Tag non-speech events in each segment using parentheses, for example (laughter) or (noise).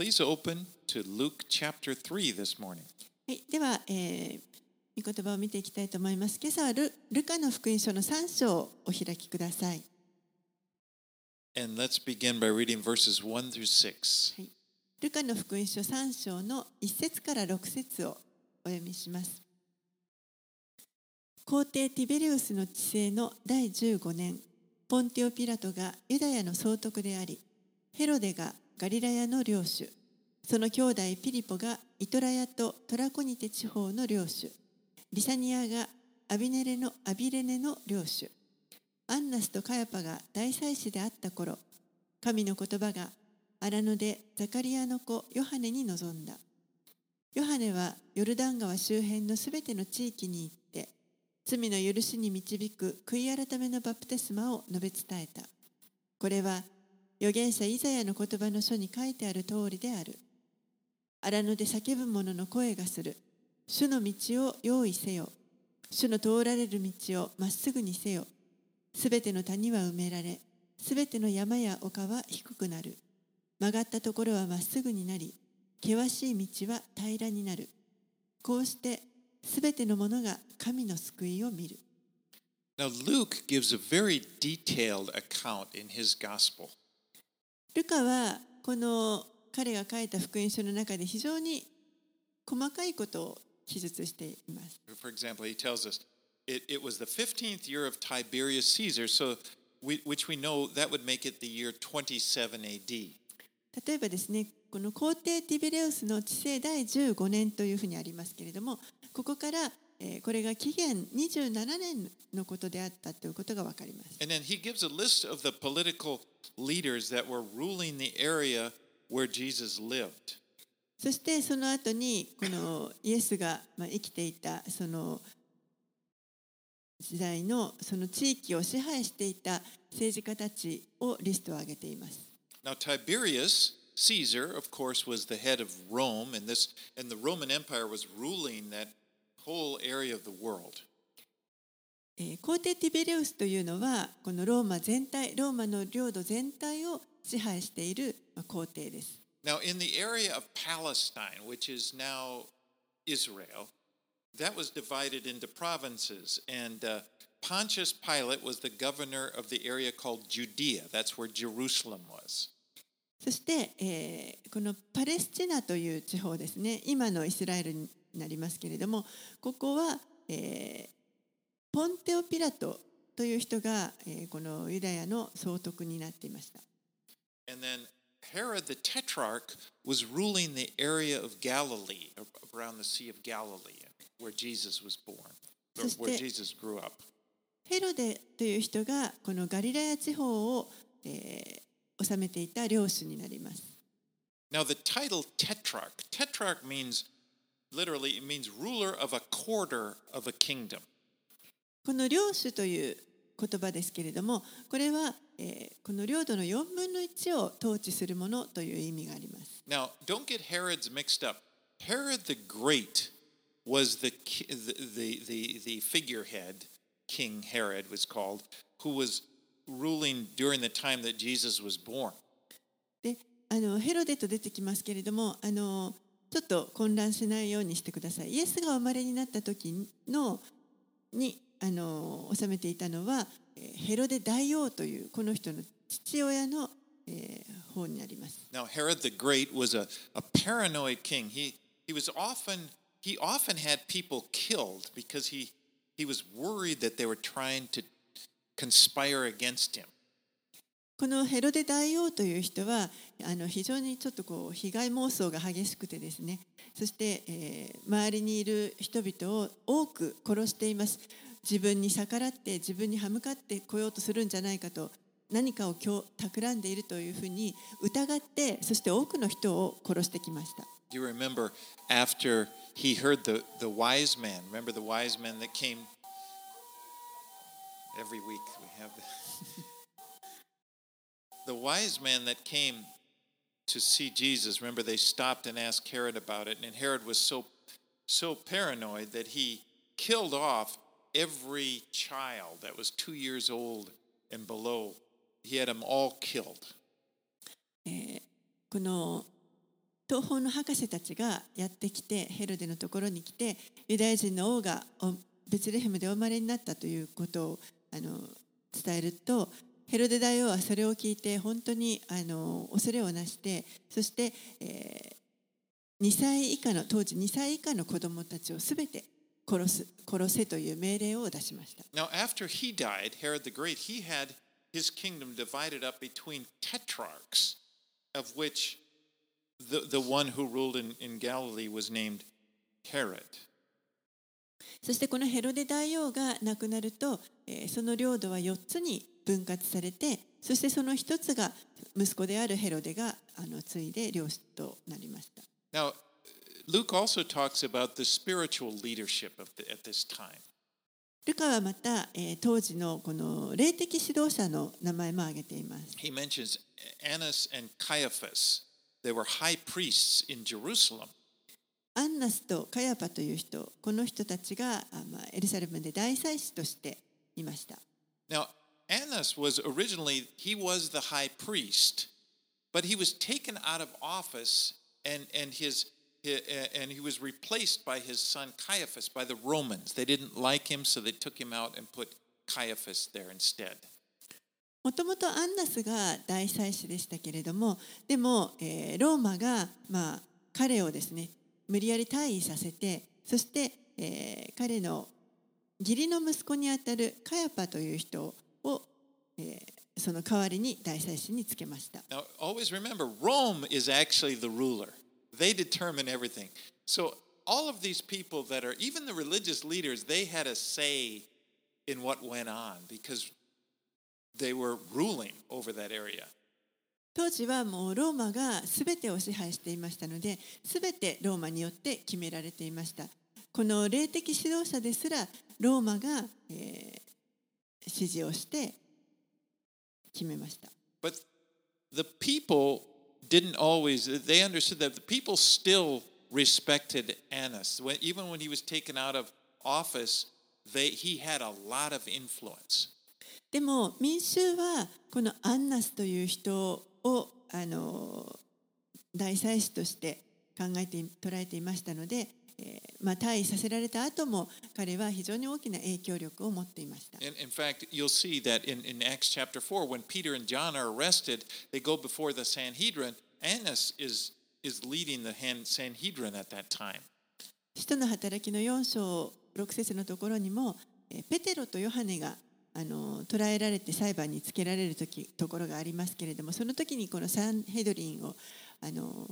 Please open to Luke chapter 3 this morning. はい、では、えー、御言葉を見ていきたいと思います。今朝はルルカの福音書の3章をお開きください。And let's begin by reading verses 1 through 6. はい、ルカの福音書3章の1節から6節をお読みします。皇帝ティベリウスの治世の第15年、ポンティオ・ピラトがユダヤの総督であり、ヘロデがガリラヤの領主、その兄弟ピリポがイトラヤとトラコニテ地方の領主、リサニアがアビネレのアビレネの領主、アンナスとカヤパが大祭司であった頃、神の言葉が荒野でザカリアの子ヨハネに臨んだ。ヨハネはヨルダン川周辺のすべての地域に行って、罪の許しに導く悔い改めのバプテスマを述べ伝えた。これは預言者イザヤの言葉の書に書いてある通りである。荒野で叫ぶ者の声がする。主の道を用意せよ。主の通られる道をまっすぐにせよ。すべての谷は埋められ、すべての山や丘は低くなる。曲がったところはまっすぐになり、険しい道は平らになる。こうして、すべてのものが神の救いを見る。Now, Luke gives a very detailed account in his gospel. ルカはこの彼が書いた福音書の中で非常に細かいことを記述しています。For example, he tells us it, it was the 15th year of Tiberius Caesar, so we, which we know that would make it the year 27 AD. 例えばですね、この皇帝ティベレウスの治世第15年というふうにありますけれども、ここから、えーこれが紀元27年のことであったということがわかります。And then he gives a list of the political leaders that were ruling the area where Jesus lived. そしてその後にこのイエスがまあ生きていたその時代のその地域を支配していた政治家たちをリストを挙げています。Now, Tiberius Caesar, of course, was the head of Rome, and this and the Roman Empire was ruling that whole area of 皇帝ティベリウスというのはこのローマ全体ローマの領土全体を支配しているまあ皇帝です。Now, in the area of Palestine, which is now Israel, that was divided into provinces, and uh, Pontius Pilate was the governor of the area called Judea. That's where Jerusalem was. そして、えーこのパレスチナという地方ですね今のイスラエルになりますけれどもここは、えーポンテオ・ピラトという人が、えーこのユダヤの総督になっていました。And then Herod the Tetrarch was ruling the area of Galilee, around the Sea of Galilee, where Jesus was born, or where Jesus grew up. ヘロデという人がこのガリラヤ地方を、えー治めていた領主になります。Now, the title Tetrarch, Tetrarch means literally, it means ruler of a quarter of a kingdom. この領主という言葉ですけれどもこれは、えーこの領土の4分の1を統治するものという意味があります。Now, don't get Herod's mixed up. Herod the Great was the, the, the, the figurehead, King Herod was called, who was ruling during the time that Jesus was born. であのヘロデと出てきますけれどもあのちょっと混乱しないようにしてください。イエスがお生まれになった時のにあの治めていたのはヘロデ大王というこの人の父親の、えー方になります。Now, Herod the Great was a, a paranoid king. He, he was often, he often had people killed because he, he was worried that they were trying to conspire against him. このヘロデ大王という人はあの非常にちょっとこう被害妄想が激しくてですねそして、えー周りにいる人々を多く殺しています自分に逆らって自分に歯向かってこようとするんじゃないかと何かを今日企んでいるというふうに疑ってそして多くの人を殺してきました Do you remember after he heard the, the wise man? Remember the wise men that came? Every week? We have the, the wise man that came to see Jesus. Remember they stopped and asked Herod about it, and Herod was so so paranoid that he killed off every child that was two years old and below. He had them all killed. この 東方の博士たちがやってきてヘロデのところに来てユダヤ人の王がおベツレヘムでお生まれになったということをあの伝えると ヘロデ大王はそれを聞いて本当にあの恐れをなしてそして、えー、2歳以下の当時2歳以下の子供たちをすべて殺す殺せという命令を出しました。Now, after he died, Herod the Great, he had his kingdom divided up between tetrarchs, of which the, the one who ruled in, in Galilee was named Herod. そしてこのヘロデ大王が亡くなると、えーその領土は4つに分割されてそしてその一つが息子であるヘロデがあの継いで領主となりました。Now, Luke also talks about the spiritual leadership of the, at this time. ルカはまた、えー当時のこの霊的指導者の名前も挙げています。He mentions Annas and Caiaphas. They were high priests in Jerusalem. アンナスとカヤパという人、この人たちが、あまあ、エルサレムで大祭司としていました。Now, Annas was originally, he was the high priest, but he was taken out of office and, and, his, and he was replaced by his son Caiaphas by the Romans. They didn't like him, so they took him out and put Caiaphas there instead. もともとアンナスが大祭司でしたけれどもでも、えーローマが、まあ、彼をですね無理やり退位させてそして、えー彼の義理の息子にあたるカヤパという人を、えーその代わりに大祭司につけました。Now, always remember, Rome is actually the ruler. They determine everything. So, all of these people that are, even the religious leaders, they had a say in what went on because they were ruling over that area. 当時はもうローマが全てを支配していましたので全てローマによって決められていましたこの霊的指導者ですらローマが、えー指示をして決めました But the people didn't always, they understood that the people still respected Annas. When, even when he was taken out of office, they, he had a lot of influence. でも民衆はこのアンナスという人をあの大祭司として考えて捉えていましたので、えーまあ、退位させられた後も彼は非常に大きな影響力を持っていました。In, in fact, you'll see that in, in Acts chapter 4, when Peter and John are arrested, they go before the Sanhedrin. Annas is, is leading the Sanhedrin at that time. 使徒の働きの4章6節のところにもえーペテロとヨハネがあの捕らえられて裁判につけられる時ところがありますけれどもその時にこのサンヘドリンをあの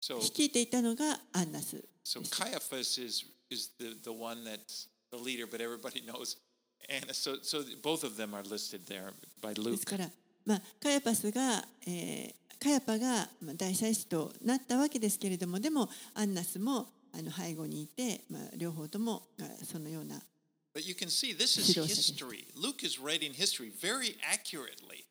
率いていたのがアンナス so Caiaphas is, is the, the one that's the leader, but everybody knows Annas. So, so both of them are listed there by で Luke. すから、まあ、カヤパスが、えーカヤパがまあ大祭司となったわけですけれどもでもアンナスもあの背後にいて、まあ、両方ともがそのような But you can see this is history. Luke is writing history very accurately.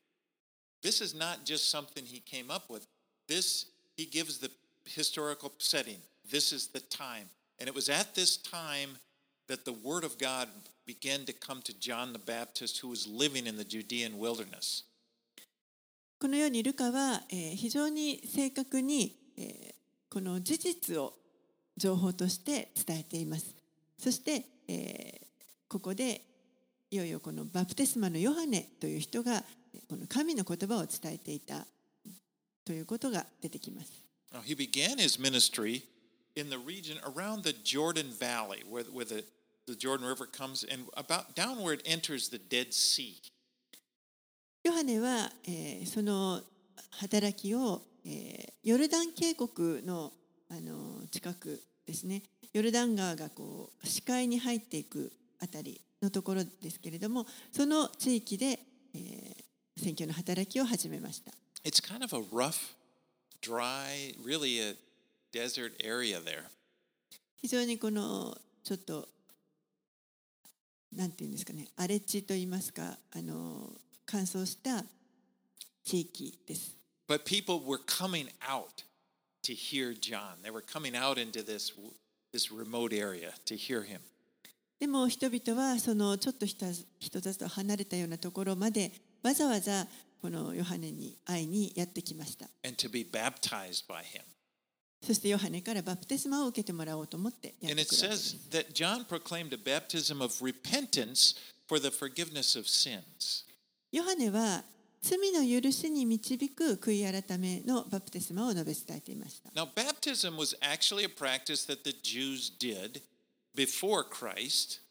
This is not just something he came up with. This, he gives the historical setting. This is the time. And it was at this time that the word of God began to come to John the Baptist, who was living in the Judean wilderness. このようにルカは、えー非常に正確に、えーこの事実を情報として伝えています。そして、えーここでいよいよこのバプテスマのヨハネという人がこの神の言葉を伝えていたということが出てきます。Now, he began his ministry in the region around the Jordan Valley, where, where the, the Jordan River comes and about downward enters the Dead Sea. ヨハネは、えーその働きを、えーヨルダン渓谷のあの近くですねヨルダン川がこう視界に入っていくあたりのところですけれどもその地域で、えー選挙の働きを始めました It's kind of a rough, dry, really a desert area there. 非常にこのちょっとなんていうんですかね荒れ地といいますかあの乾燥した地域です But people were coming out to hear John. They were coming out into this, this remote area to hear him. でも人々はそのちょっと人人里と離れたようなところまでわざわざこのヨハネに会いにやってきました。そしてヨハネからバプテスマを受けてもらおうと思ってやってくるわけです says that John proclaimed a baptism of repentance for the forgiveness of sins. ヨハネは罪の許しに導く悔い改めのバプテスマを述べ伝えていました。Now, baptism was actually a practice that the Jews did before Christ.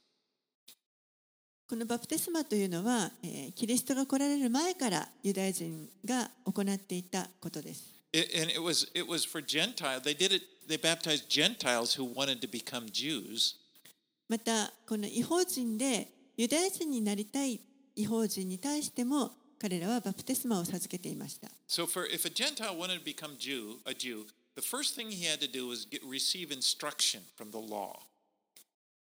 このバプテスマというのは、えーキリストが来られる前からユダヤ人が行っていたことです。And it was it was for Gentile. They did it. They baptized Gentiles who wanted to become Jews. また、この違法人でユダヤ人になりたい違法人に対しても彼らはバプテスマを授けていました。So, for if a Gentile wanted to become Jew, a Jew, the first thing he had to do was get, receive instruction from the law.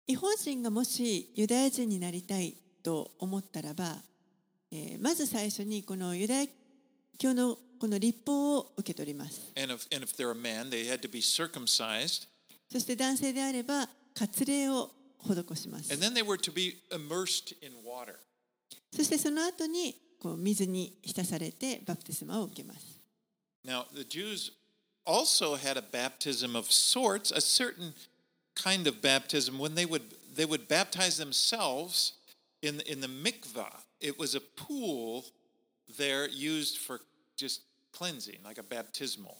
日本人がもしユダヤ人になりたいと思ったらば、まず最初にこのユダヤ教のこの立法を受け取ります。そして男性であれば、割礼を施します。そしてその後に水に浸されてバプテスマを受けます。kind of baptism when they would they would baptize themselves in in the mikvah. It was a pool there used for just cleansing, like a baptismal.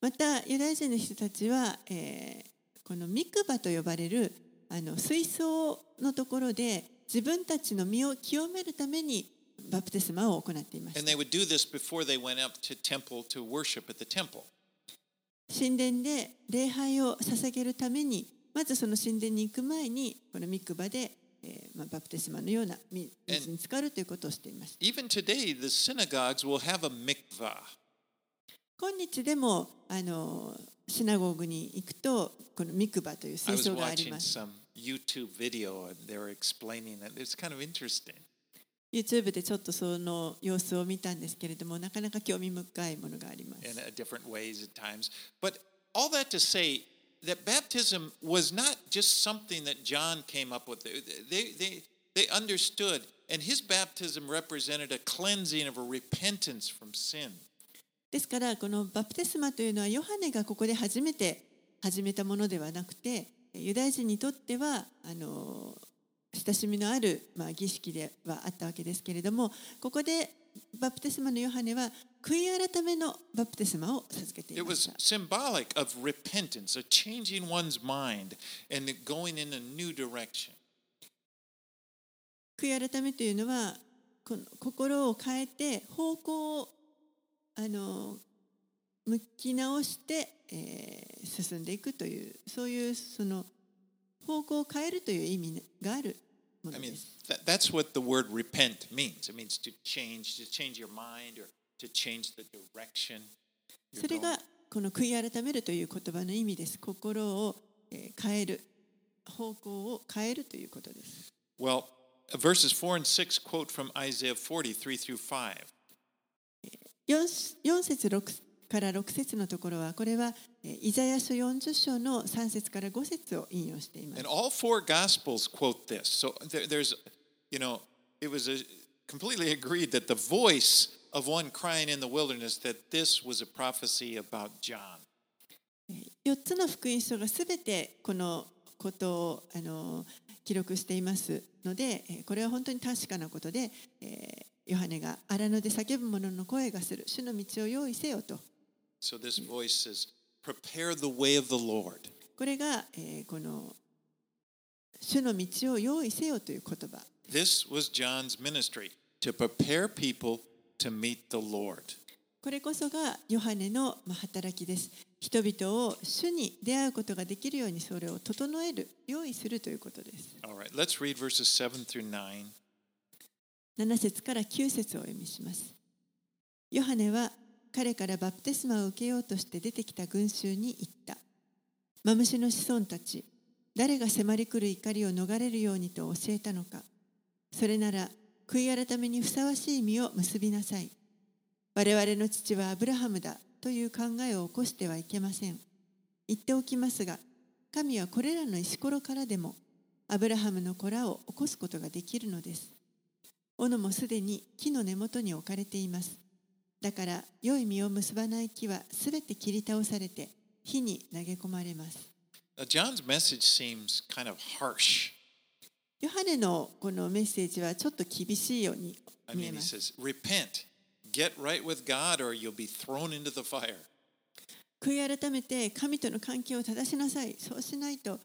またユダヤ人の人たちは、えーこのミクバと呼ばれるあの水槽のところで自分たちの身を清めるためにバプテスマを行っていまし And た they would do this before they went up to temple to worship at the temple. 神殿で礼拝を捧げるためにまずその神殿に行く前にこのミクバで、えーまあ、バプテスマのような水水に浸かるということをしていました Even today, the synagogues will have a mikvah. 今日でもあのシナゴーグに行くとこのミクバという was 槽があります some YouTube video and they were explaining it. It's kind of interesting. YouTube でちょっとその様子を見たんですけれどもなかなか興味深いものがあります in uh, different ways at times. But all that to say that baptism was not just something that John came up with. They, they, they understood, and his baptism represented a cleansing of a repentance from sin. ですからこのバプテスマというのはヨハネがここで初めて始めたものではなくてユダヤ人にとってはあの親しみのある、まあ、儀式ではあったわけですけれどもここでバプテスマのヨハネは悔い改めのバプテスマを授けてい It まし was た symbolic of repentance, of changing one's mind and going in a new direction. 悔い改めというのはこの心を変えて方向をあの向き直して、えー進んでいくというそういうその方向を変えるという意味があるも I の mean, です。that, that's what the word repent means. It means to change, to change your mind or to change the direction. それ.がこの悔い改めるという言葉の意味です。心をえー変える方向を変えるということです。Well, verses 4 and 6 quote from Isaiah 40, 3 through 5. 4, 4節6から6節のところはこれはえーイザヤ書40章の3節から5節を引用しています。And all four gospels quote this. So there, there's, you know, it was a, completely agreed that the voice of one crying in the wilderness that this was a prophecy about John. 4つの福音書がすべてこのことをあの記録していますのでえーこれは本当に確かなことで、えーヨハネが荒野で叫ぶ者の声がする主の道を用意せよと So this voice says, prepare the way of the Lord. これが、えーこの主の道を用意せよという言葉 This was John's ministry to prepare people to meet the Lord. これこそがヨハネのまあ働きです人々を主に出会うことができるようにそれを整える用意するということです right, let's read verses 7 through 9. 7節から9節をお読みします。ヨハネは彼からバプテスマを受けようとして出てきた群衆に言った。マムシの子孫たち、誰が迫り来る怒りを逃れるようにと教えたのか。それなら悔い改めにふさわしい実を結びなさい。我々の父はアブラハムだという考えを起こしてはいけません。言っておきますが、神はこれらの石ころからでもアブラハムの子らを起こすことができるのです。斧もすでに木の根元に置かれています。だから良い実を結ばない木はすべて切り倒されて火に投げ込まれます。John's message seems kind of harsh. ヨハネのこのメッセージはちょっと厳しいように I 見え mean, he ます。says, repent, get right with God, or you'll be thrown into the fire. 悔い改めて神との関係を正しなさい。そうしないと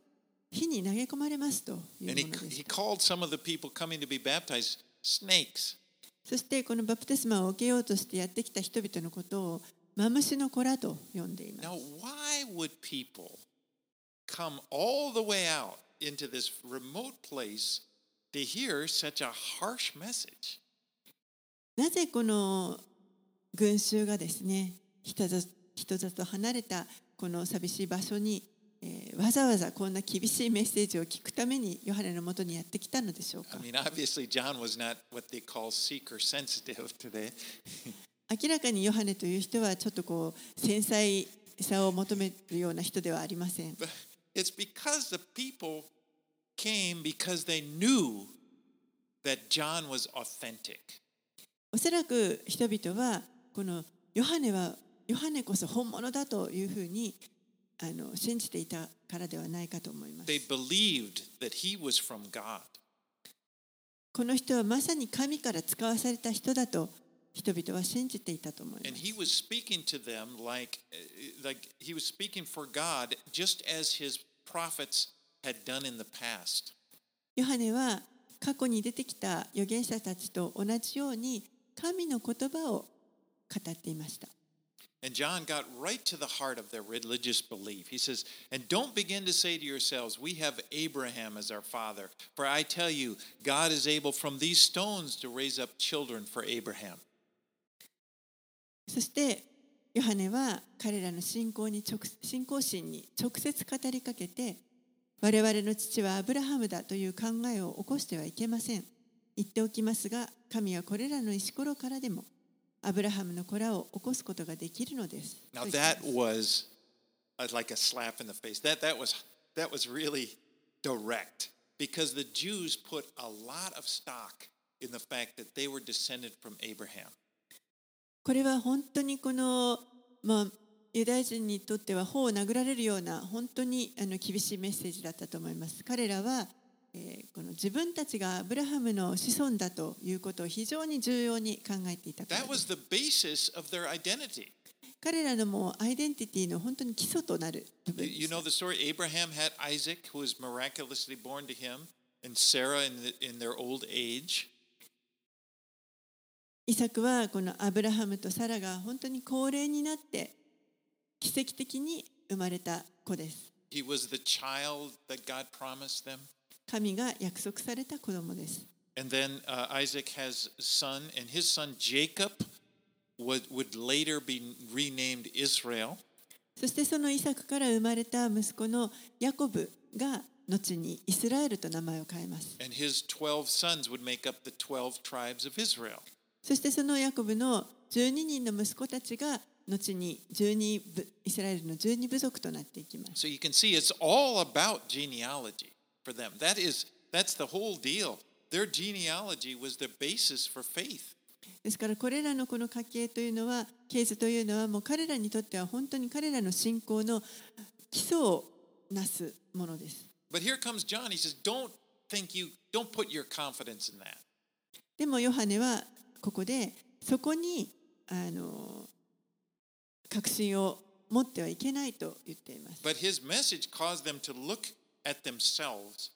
火に投げ込まれますという And he, ものです he。called some of the people coming to be baptized snakes. そしてこのバプテスマを受けようとしてやってきた人々のことをマムシの子らと呼んでいます。Now, why would people come all the way out into this remote place to hear such a harsh message? なぜこの群衆がですね人里人里と離れたこの寂しい場所に、わざわざこんな厳しいメッセージを聞くためにヨハネのもとにやってきたのでしょうか？(laughs) (laughs) 明らかにヨハネという人はちょっとこう繊細さを求めるような人ではありません。おそらく人々はこのヨハネはヨハネこそ本物だというふうにあの信じていたからではないかと思います。この人はまさに神から使わされた人だと人々は信じていたと思います。ヨハネは過去に出てきた預言者たちと同じように神の言葉を語っていました。And John got right to the heart of their religious belief. He says, And don't begin to say to yourselves, We have Abraham as our father. For I tell you, God is able from these stones to raise up children for Abraham. そしてヨハネは彼らの信仰に直信仰心に直接語りかけて我々の父はアブラハムだという考えを起こしてはいけません言っておきますが神はこれらの石ころからでもアブラハムの子らを起こすことができるのです Now that was uh, like a slap in the face. That that was that was really direct because the Jews put a lot of stock in the fact that they were descended from Abraham. これは本当にこの、まあ、ユダヤ人にとっては頬を殴られるような本当にあの厳しいメッセージだったと思います。彼らは、えーこの自分たちがアブラハムの子孫だということを非常に重要に考えていたからです.彼らのもうアイデンティティの本当に基礎となる部分 You で you した know the story. Abraham had Isaac, who was miraculously born to him, and Sarah in, the, in their old age. イサクはこのアブラハムとサラが本当に高齢になって奇跡的に生まれた子です。He was the child that God promised them. 神が約束された子供です。そしてそのイサクから生まれた息子のヤコブが後にイスラエルと名前を変えます。そしてそのヤコブの12人の息子たちが後に12イスラエルの12部族となっていきます。For them. That is, that's the whole deal. Their genealogy was the basis for faith. ですからこれらのこの家系というのは系図というのはもう彼らにとっては本当に彼らの信仰の基礎をなすものです。But here comes John. He says, Don't think you, don't put your confidence in that. でもヨハネはここでそこにあの確信を持ってはいけないと言っています。But his message caused them to look at themselves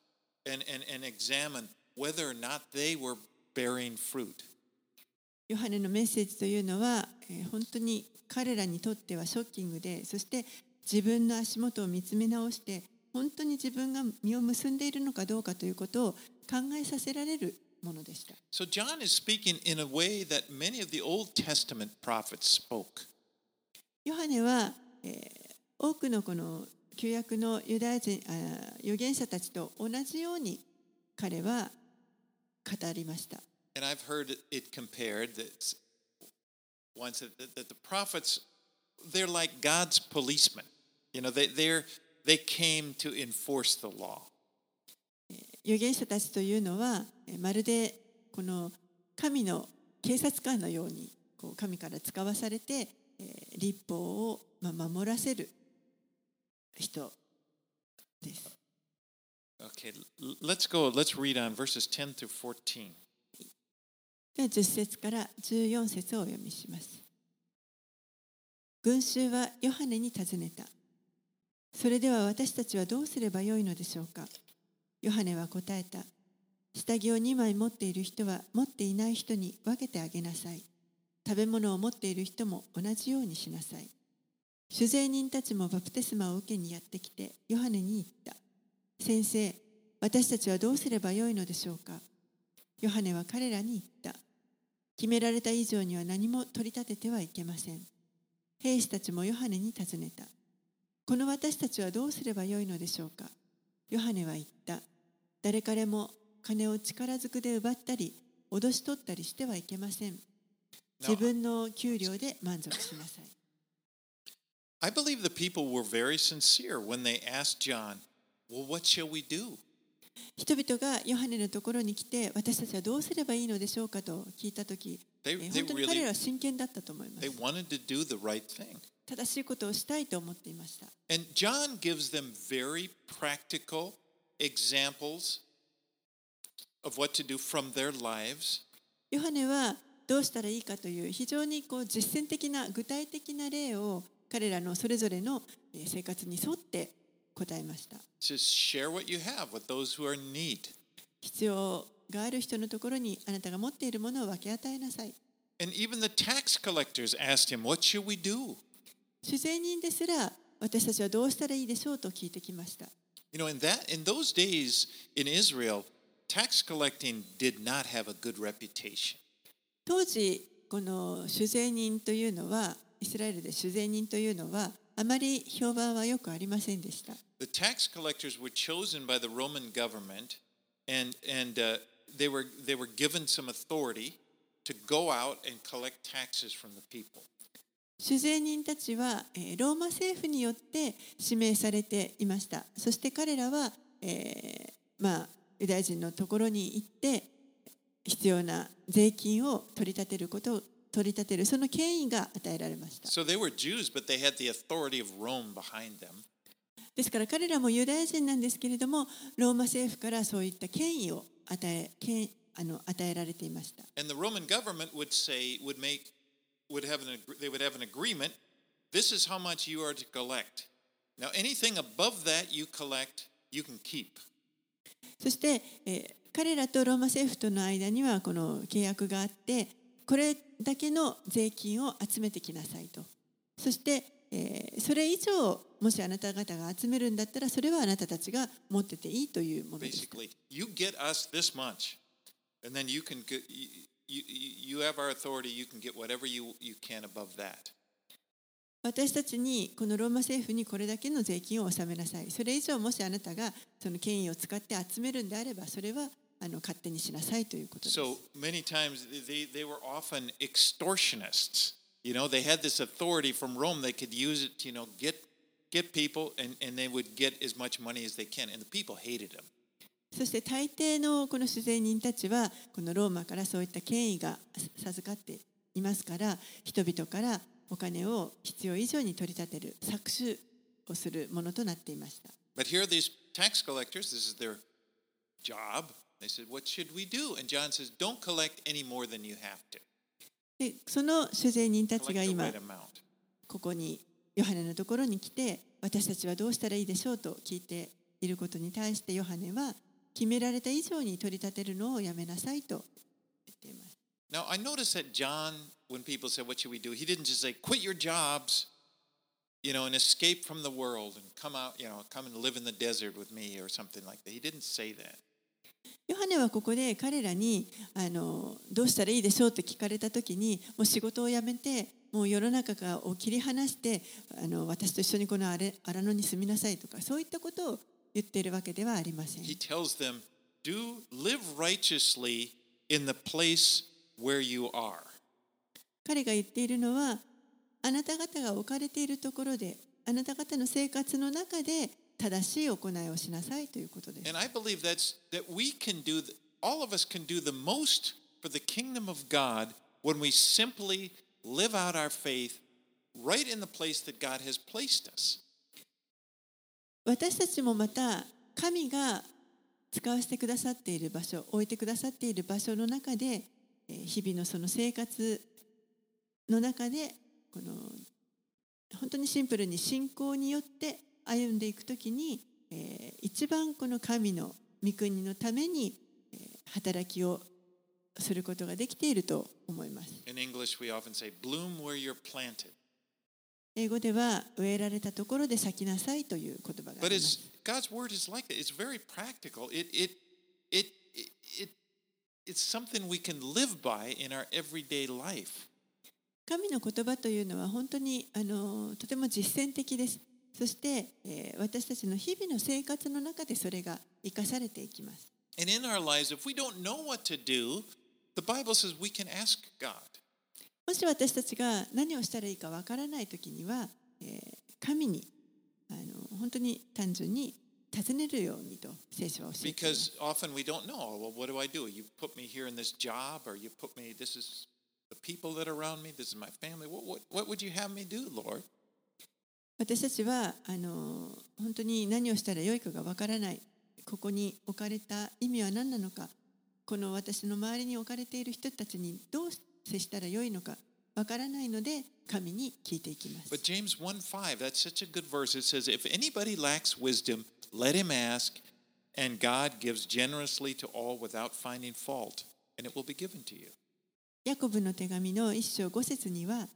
and, and, and examine whether or not they were bearing fruit. ヨハネのメッセージというのは、えー本当に彼らにとってはショッキングでそして自分の足元を見つめ直して本当に自分が実を結んでいるのかどうかということを考えさせられるものでした。So John is speaking in a way that many of the Old Testament prophets spoke. ヨハネは、えー多くのこの旧約のユダヤ人あー預言者たちと同じように彼は語りました。And I've heard it compared that once that, that the prophets, they're like God's policemen. You know, they, they're, they came to enforce the law. 預言者たちというのはえーまるでこの神の警察官のようにこう神から使わされてえー立法をまあ守らせる人です。Okay, let's go. Let's read on verses 10 through 14. では10節から14節をお読みします。群衆はヨハネに尋ねた。それでは私たちはどうすればよいのでしょうか？ヨハネは答えた。下着を2枚持っている人は持っていない人に分けてあげなさい。食べ物を持っている人も同じようにしなさい。酒税人たちもバプテスマを受けにやってきてヨハネに言った。先生、私たちはどうすればよいのでしょうか？ヨハネは彼らに言った。決められた以上には何も取り立ててはいけません。兵士たちもヨハネに尋ねた。この私たちはどうすればよいのでしょうか？ヨハネは言った。誰彼も金を力ずくで奪ったり、脅し取ったりしてはいけません。自分の給料で満足しなさい。I believe the people were very sincere when they ask John, 人々がヨハネのところに来て私たちはどうすればいいのでしょうかと聞いた時、に彼らは真剣だったと思います。正しいことをしたいと思っていました。ヨハネはヨハネはどうしたらいいかという非常にこう実践的な具体的な例を彼らのそれぞれのえー生活に沿って答えました。必要がある人のところにあなたが持っているものを分け与えなさい。And even the tax collectors asked him, What should we do? 主税人ですら私たちはどうしたらいいでしょうと聞いてきました。You know, in that in those days in Israel, tax collecting did not have a good reputation. 当時この主税人というのはイスラエルで主税人というのはあまり評判はよくありませんでした。The tax collectors were chosen by the Roman government, and and uh, they were they were given some authority to go out and collect taxes from the people. 主税人たちはえーローマ政府によって指名されていました。そして彼らは、えーまあ、ユダヤ人のところに行って必要な税金を取り立てることを取り立てるその権威が与えられました。So they were Jews, but they had the authority of Rome behind them. ですから彼らもユダヤ人なんですけれどもローマ政府からそういった権威を与え権あの与えられていました。And the Roman government would say would make would have an they would have an agreement. This is how much you are to collect. Now anything above that you collect, you can keep. そして、えー彼らとローマ政府との間にはこの契約があってこれだけの税金を集めてきなさいとそして、えーそれ以上もしあなた方が集めるんだったらそれはあなたたちが持ってていいというものです Basically, you get us this much, and then you can get, you, you, you have our authority. You can get whatever you, you can above that. 私たちにこのローマ政府にこれだけの税金を納めなさいそれ以上もしあなたがその権威を使って集めるんであればそれはあの勝手にしなさいということです So many times they, they were often extortionists. You know, they had this authority from Rome. They could use it to, you know, get get people and, and they would get as much money as they can. And the people hated them. そして大抵のこの主税人たちはこのローマからそういった権威が授かっていますから人々からお金を必要以上に取り立てる搾取をするものとなっていました But here these tax collectors. This is their job. They said, What should we do? And John says, Don't collect any more than you have to. でその主税人たち Collect が the 今 right amount. ここにヨハネのところに来て私たちはどうしたらいいでしょうと聞いていることに対してヨハネは決められた以上に取り立てるのをやめなさいと言っています Now, I noticed that John, when people said, What should we do? He didn't just say, Quit your jobs, you know, and escape from the world and come out, you know, come and live in the desert with me or something like that. He didn't say that. ヨハネはここで彼らにあのどうしたらいいでしょうと聞かれた時にもう仕事を辞めてもう世の中を切り離してあの私と一緒にこの荒野に住みなさいとかそういったことを言っているわけではありません。He tells them, Do live righteously in the place where you are. 彼が言っているのはあなた方が置かれているところであなた方の生活の中で正しい行いをしなさいということです。And I believe that's that we can do all of us can do the most for the kingdom of God when we simply live out our faith right in the place that God has placed us. 私たちもまた神が使わせてくださっている場所置いてくださっている場所の中でえー日々のその生活の中でこの本当にシンプルに信仰によって歩んでいくときに、えー、一番この神の御国のために、えー、働きをすることができていると思います。英語では植えられたところで咲きなさいという言葉があります。神の言葉というのは本当にあのとても実践的です。そして、えー私たちの日々の生活の中でそれが生かされていきます。And in our lives, if we don't know what to do, the Bible says we can ask God. もし私たちが何をしたらいいかわからないときには、えー神にあの本当に単純に尋ねるようにと聖書は教えています。Because often we don't know. Well, what do I do? You put me here in this job, or you put me, this is the people that are around me, this is my family. What, what, what would you have me do, Lord? 私たちはあの本当に何をしたらよいかがわからないここに置かれた意味は何なのかこの私の周りに置かれている人たちにどう接したらよいのかわからないので神に聞いていきます But James 1 5, that's such a good verse. It says, If anybody lacks wisdom, let him ask, and God gives generously to all without finding fault, and it will be given to you. ヤコブの手紙の一章五節には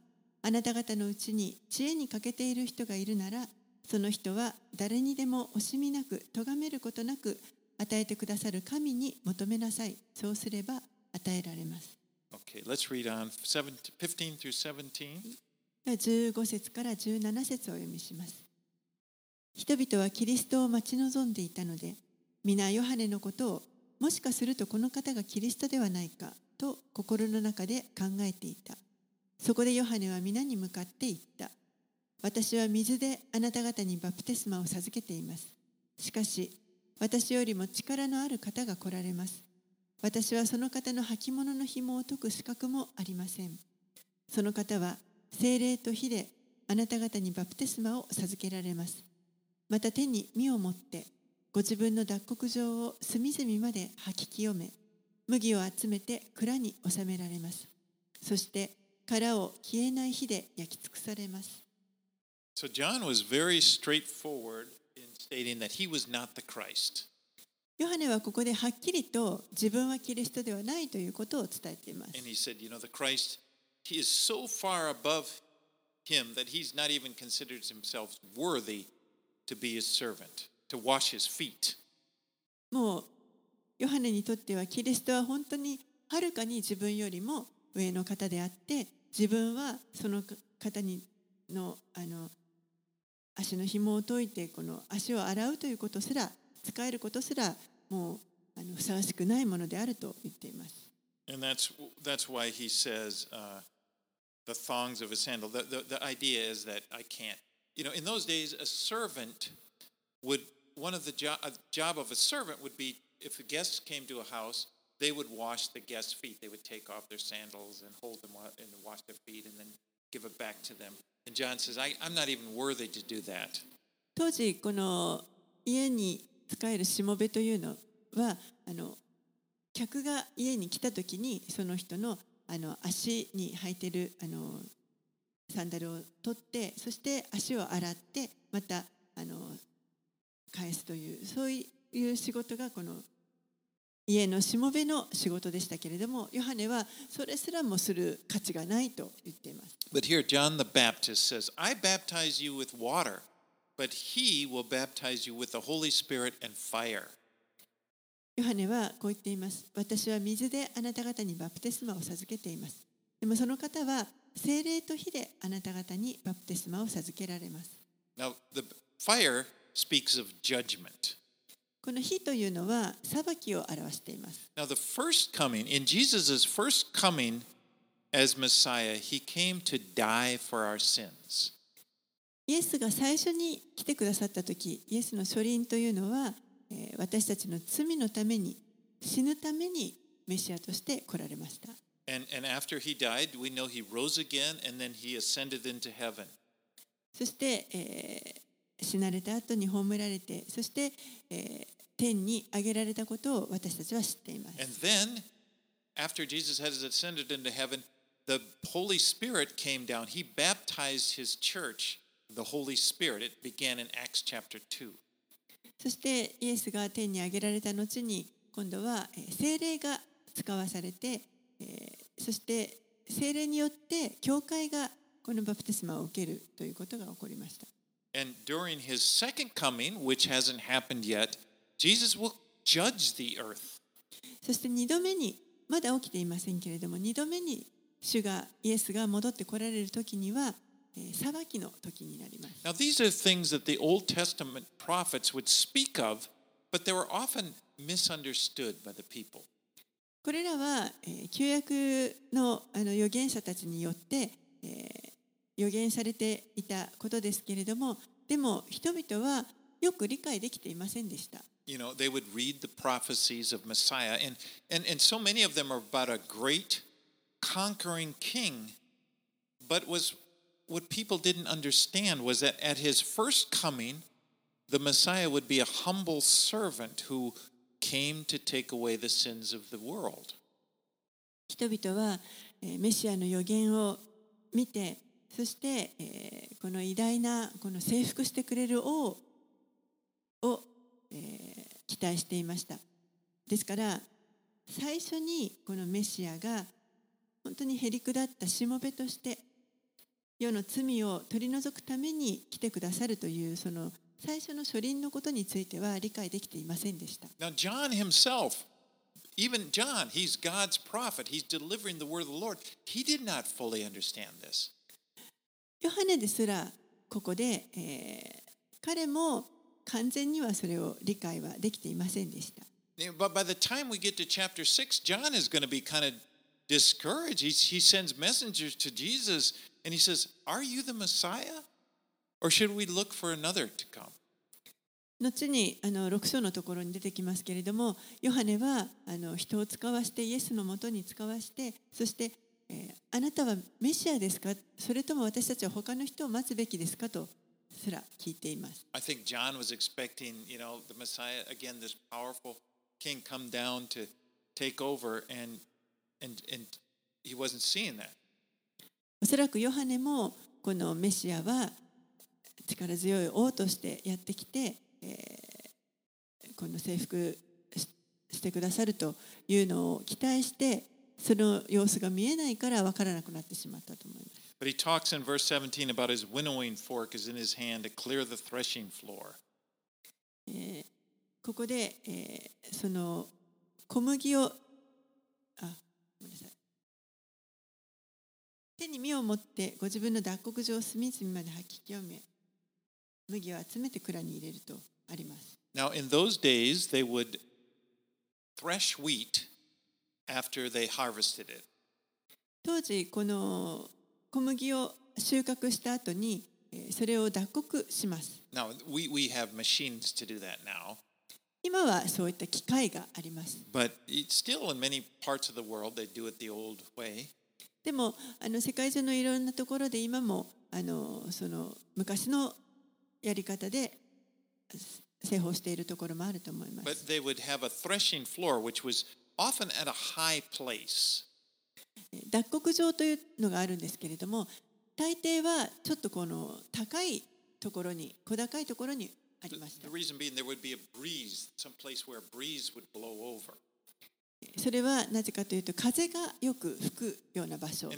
あなた方のうちに知恵に欠けている人がいるならその人は誰にでも惜しみなく咎めることなく与えてくださる神に求めなさいそうすれば与えられます15 through 17. では15節から17節を読みします。人々はキリストを待ち望んでいたので、皆ヨハネのことを、もしかするとこの方がキリストではないかと心の中で考えていた。そこでヨハネは皆に向かって言った。私は水であなた方にバプテスマを授けています。しかし、私よりも力のある方が来られます。私はその方の履物の紐を解く資格もありません。その方は精霊と火であなた方にバプテスマを授けられます。また手に身を持ってご自分の脱穀場を隅々まで吐き清め、麦を集めて蔵に収められます。そして殻を消えない火で焼き尽くされます。So John was very straightforward in stating that he was not the Christ. ヨハネはここではっきりと自分はキリストではないということを伝えています。And he said, you know, the Christ, he is so far above him that he's not even considers himself worthy to be his servant, to wash his feet. もうヨハネにとってはキリストは本当にはるかに自分よりも上の方であって自分はその方にのあの足の紐を解いてこの足を洗うということすら使えることすらもうあのふさわしくないものであると言っています。And that's, that's why he says uh, the thongs of his sandal. The, the, the idea is that I can't. You know, in those days, a servant would, one of the jo- a job of a servant would be if the guests came to a house, they would wash the guests' feet. They would take off their sandals and hold them wa- and wash their feet and then give it back to them. And John says, I, I'm not even worthy to do that. 当時この家に使えるしもべというのはあの客が家に来た時にその人のあの足に履いてるあのサンダルを取ってそして足を洗ってまたあの返すというそういう仕事がこの家のしもべの仕事でしたけれどもヨハネはそれすらもする価値がないと言っています。But here, John the Baptist says, I baptize you with water, but he will baptize you with the Holy Spirit and fire. ヨハネはこう言っています。私は水であなた方にバプテスマを授けています。でもその方は精霊と火であなた方にバプテスマを授けられます。Now, the fire speaks of judgment. この日というのは裁きを表しています。Now the first coming, イエスが最初に来てくださったと、イエスの処理というのは、私たちの罪のために、死ぬためにメシアとして来られました。そして、え、死なれた後に葬られてそして、えー天に上げられたことを私たちは知っています。And then, after Jesus has ascended into heaven, the Holy Spirit came down. He baptized his church, the Holy Spirit. It began in Acts chapter 2. そしてイエスが天に上げられた後に今度はえー聖霊が使わされて、えーそして聖霊によって教会がこのバプテスマを受けるということが起こりました。And during his second coming, which hasn't happened yet, Jesus will judge the earth. そして2度目にまだ起きていませんけれども2度目に主がイエスが戻ってこられる時には、えー裁きの時になります。Now, these are things that the Old Testament prophets would speak of, but they were often misunderstood by the people. これらは、えー旧約のあの預言者たちによって、えー預言されていたことですけれどもでも人々はよく理解できていませんでした。You know, they would read the prophecies of Messiah, and, and, and so many of them are about a great conquering king. But was what people didn't understand was that at his first coming, the Messiah would be a humble servant who came to take away the sins of the world. 人々は、えーメシアの予言を見てそして、えーこの偉大なこの征服してくれる王を、えー期待していましたですから最初にこのメシアが本当にへりくだったしもべとして世の罪を取り除くために来てくださるというその最初の書輪のことについては理解できていませんでした。Now, John himself, even John, he's God's prophet, he's delivering the word of the Lord. He did not fully understand this. ヨハネですらここで、えー彼も完全にはそれを理解はできていませんでした。But by the time we get to chapter 6, John is going to be kind of discouraged. He, he sends messengers to Jesus and he says, Are you the Messiah? Or should we look for another to come? 後にあの6章のところに出てきますけれどもヨハネはあの人を使わしてイエスのもとに使わしてそして、えーあなたはメシアですかそれとも私たちは他の人を待つべきですかとすら聞いています。I think John was expecting, you know, the Messiah, again, this powerful king come down to take over, and, and, and he wasn't seeing that. おそらくヨハネもこのメシアは力強い王としてやってきて、えーこの征服ししてくださるというのを期待してその様子が見えないから分からなくなってしまったと思います。But he talks in verse 17 about his winnowing fork is in his hand to clear the threshing floor. えーここで、えーその小麦をあごめんなさい手に実を持ってご自分の脱穀場を隅々まで吐き清め麦を集めて蔵に入れるとあります。Now, in those days, they would thresh wheat after they harvested it. 当時この小麦を収穫した後にえーそれを脱穀します Now, we, we have machines to do that now, 今はそういった機械があります but still in many parts of the world, they do it the old way. でもあの世界中のいろんなところで今もあのその昔のやり方で製法しているところもあると思いま But す they would have a threshing floor, which was often at a high place. 脱穀場というのがあるんですけれども、大抵はちょっとこの高いところに、小高いところにありました。それはなぜかというと、風がよく吹くような場所。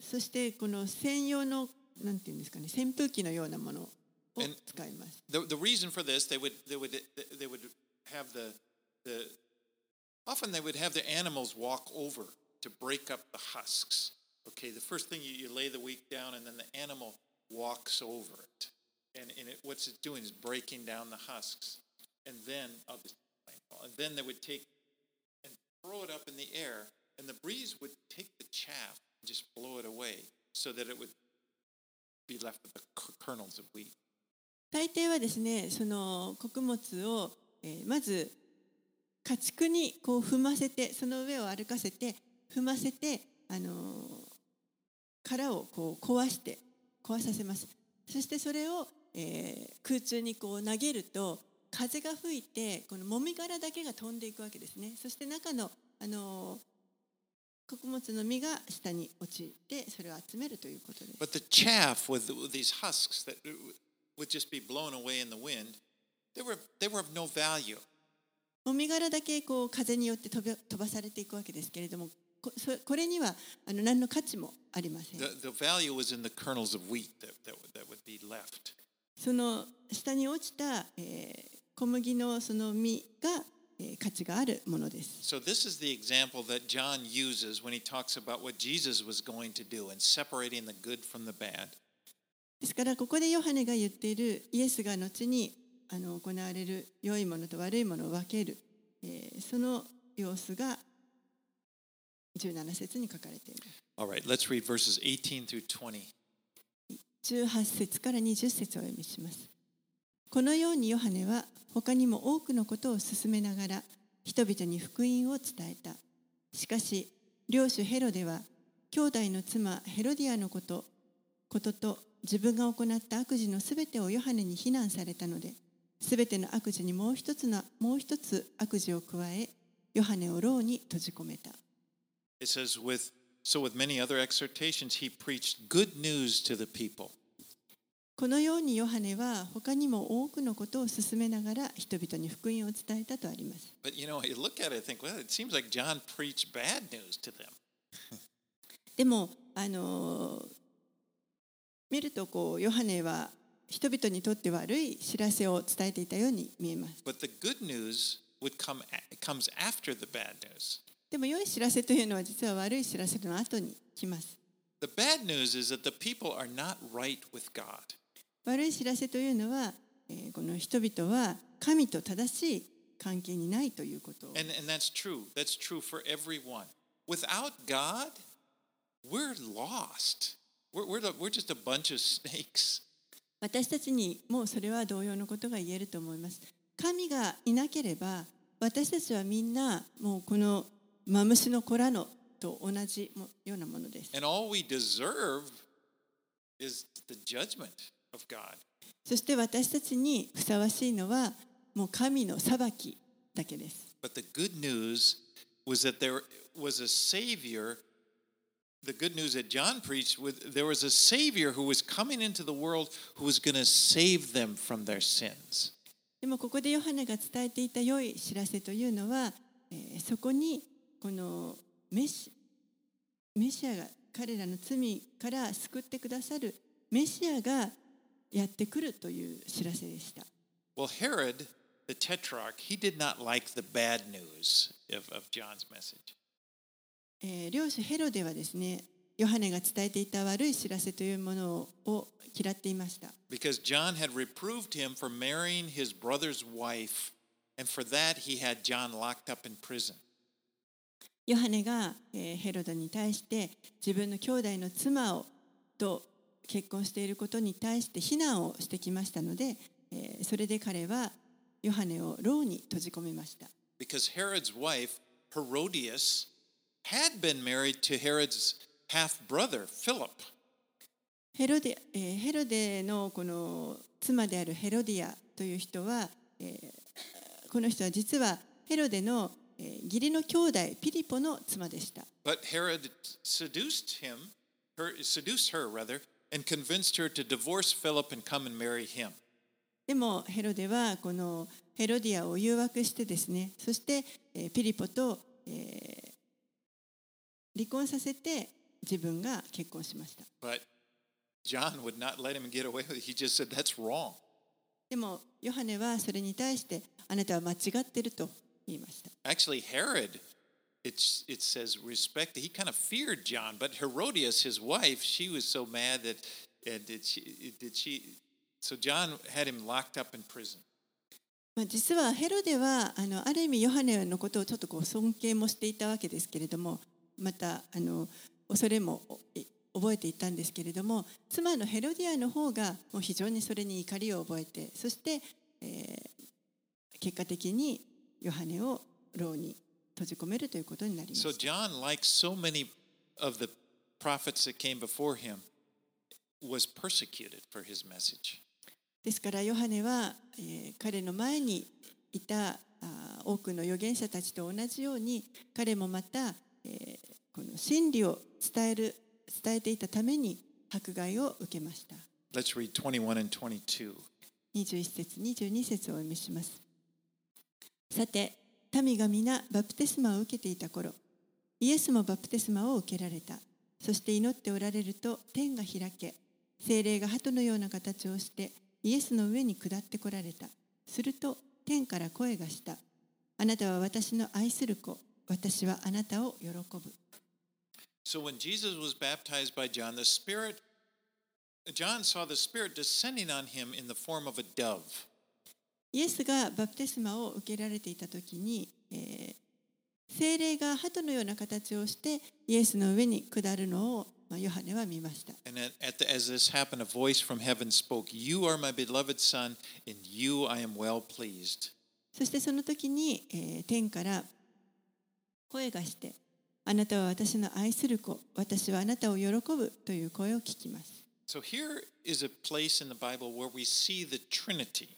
そして、この専用の、なんていうんですかね、扇風機のようなもの。を And- 使います The, the reason for this, they would, they would, they would have the, the, often they would have the animals walk over to break up the husks. Okay, the first thing you, you lay the wheat down and then the animal walks over it. And, and it, what's it doing is breaking down the husks. And then, I'll just, and then they would take and throw it up in the air and the breeze would take the chaff and just blow it away so that it would be left with the k- kernels of wheat. 大抵はですねその穀物を、えーまず家畜にこう踏ませてその上を歩かせて踏ませて、あの殻をこう壊して壊させます。そしてそれを、えー空中にこう投げると風が吹いてこのもみ殻だけが飛んでいくわけですね。そして中の、あの穀物の実が下に落ちてそれを集めるということです。But the chaff with, with these husks that would just be blown away in the wind, they were, they were of no value. もみ殻だけこう風によって飛ば飛ばされていくわけですけれどもこそこれにはあの何の価値もありません The, the value was in the kernels of wheat that, that, would- that would be left. その下に落ちた、えー小麦のその実が、えー価値があるものです。 So, this is the example that John uses when he talks about what Jesus was going to do and separating the good from the bad. ですからここでヨハネが言っているイエスが後にあの行われる良いものと悪いものを分ける、えーその様子が17節に書かれています。All right, let's read verses 18 through 20. 18節から20節をお読みします。このようにヨハネは他にも多くのことを進めながら人々に福音を伝えた。しかし領主ヘロデは兄弟の妻ヘロディアのことことと自分が行った悪事のすべてをヨハネに非難されたのですべての悪事にもう一つのもう一つ悪事を加えヨハネを牢に閉じ込めた。このようにヨハネは他にも多くのことを進めながら人々に福音を伝えたとあります。でもあの見るとこうヨハネは人々にとって悪い知らせを伝えていたように見えます。But the good news would come comes after the bad news. でも良い知らせというのは実は悪い知らせの後に来ます。The bad news is that the people are not right with God. 悪い知らせというのは、えーこの人々は神と正しい関係にないということ。And, and that's true. That's true for everyone. Without God, we're lost. 私たちにもそれは同様のことが言えると思います。神がいなければ私たちはみんなもうこのマムシの子らのと同じようなものです。そして私たちにふさわしいのはもう神の裁きだけです。The good news that John preached with there was a Savior who was coming into the world who was going to save them from their sins. でもここでヨハネが伝えていた良い知らせというのは、えーそこにこのメシメシアが彼らの罪から救ってくださるメシアがやってくるという知らせでした。 Well, Herod, the tetrarch, he did not like the bad news of, of John's message. えー領主ヘロデはですねヨハネが伝えていた悪い知らせというものを嫌っていました。Because John had reproved him for marrying his brother's wife, and for that he had John locked up in prison. ヨハネが、えーヘロデに対して自分の兄弟の妻をと結婚していることに対して非難をしてきましたので、えーそれで彼はヨハネを牢に閉じ込めました。Because Herod's wife, Herodias, had been married to Herod's half brother, Philip. ヘロデ,、えーヘロデのこの妻であるヘロディアという人は、えーこの人は実はヘロデの、えー義理の兄弟ピリポの妻でした。But Herod seduced him, her, seduced her rather, and convinced her to divorce Philip and come and marry him. でもヘロデはこのヘロディアを誘惑してですねそしてえーピリポと、えー離婚させて自分が結婚しました But John would not let him get away with it. He just said, That's wrong. でもヨハネはそれに対してあなたは間違ってると言いました Actually, Herod, it's, it says respect. He kind of feared John, but Herodias, his wife, she was so mad that, and did she, did she, so John had him locked up in prison. まあ、実はヘロデはあのある意味ヨハネのことをちょっとこう尊敬もしていたわけですけれどもまたあの恐れもい覚えていたんですけれども妻のヘロディアの方がもう非常にそれに怒りを覚えてそして、えー結果的にヨハネを牢に閉じ込めるということになりま So した。John, like so many of the prophets that came before him, was persecuted for his message. ですからヨハネは、えー彼の前にいたあー多くの預言者たちと同じように彼もまた、えーこの真理を伝える伝えていたために迫害を受けました。Let's read 21 and 22. 21節22節をお読みします。さて民が皆バプテスマを受けていた頃イエスもバプテスマを受けられた。そして祈っておられると天が開け精霊が鳩のような形をしてイエスの上に下ってこられた。すると天から声がした。あなたは私の愛する子私はあなたを喜ぶ So when Jesus was baptized by John, the Spirit, John saw the Spirit descending on him in the form of a dove. イエスがバプテスマを受けられていた時に、えー精霊が鳩のような形をしてイエスの上に下るのを、まあ、ヨハネは見ました。And at, at the, as this happened, a voice from heaven spoke, You are my beloved Son, in you I am well pleased. そしてその時に、えー天から声がして、あなたは私の愛する子、私はあなたを喜ぶという声を聞きます。So here is a place in the Bible where we see the Trinity.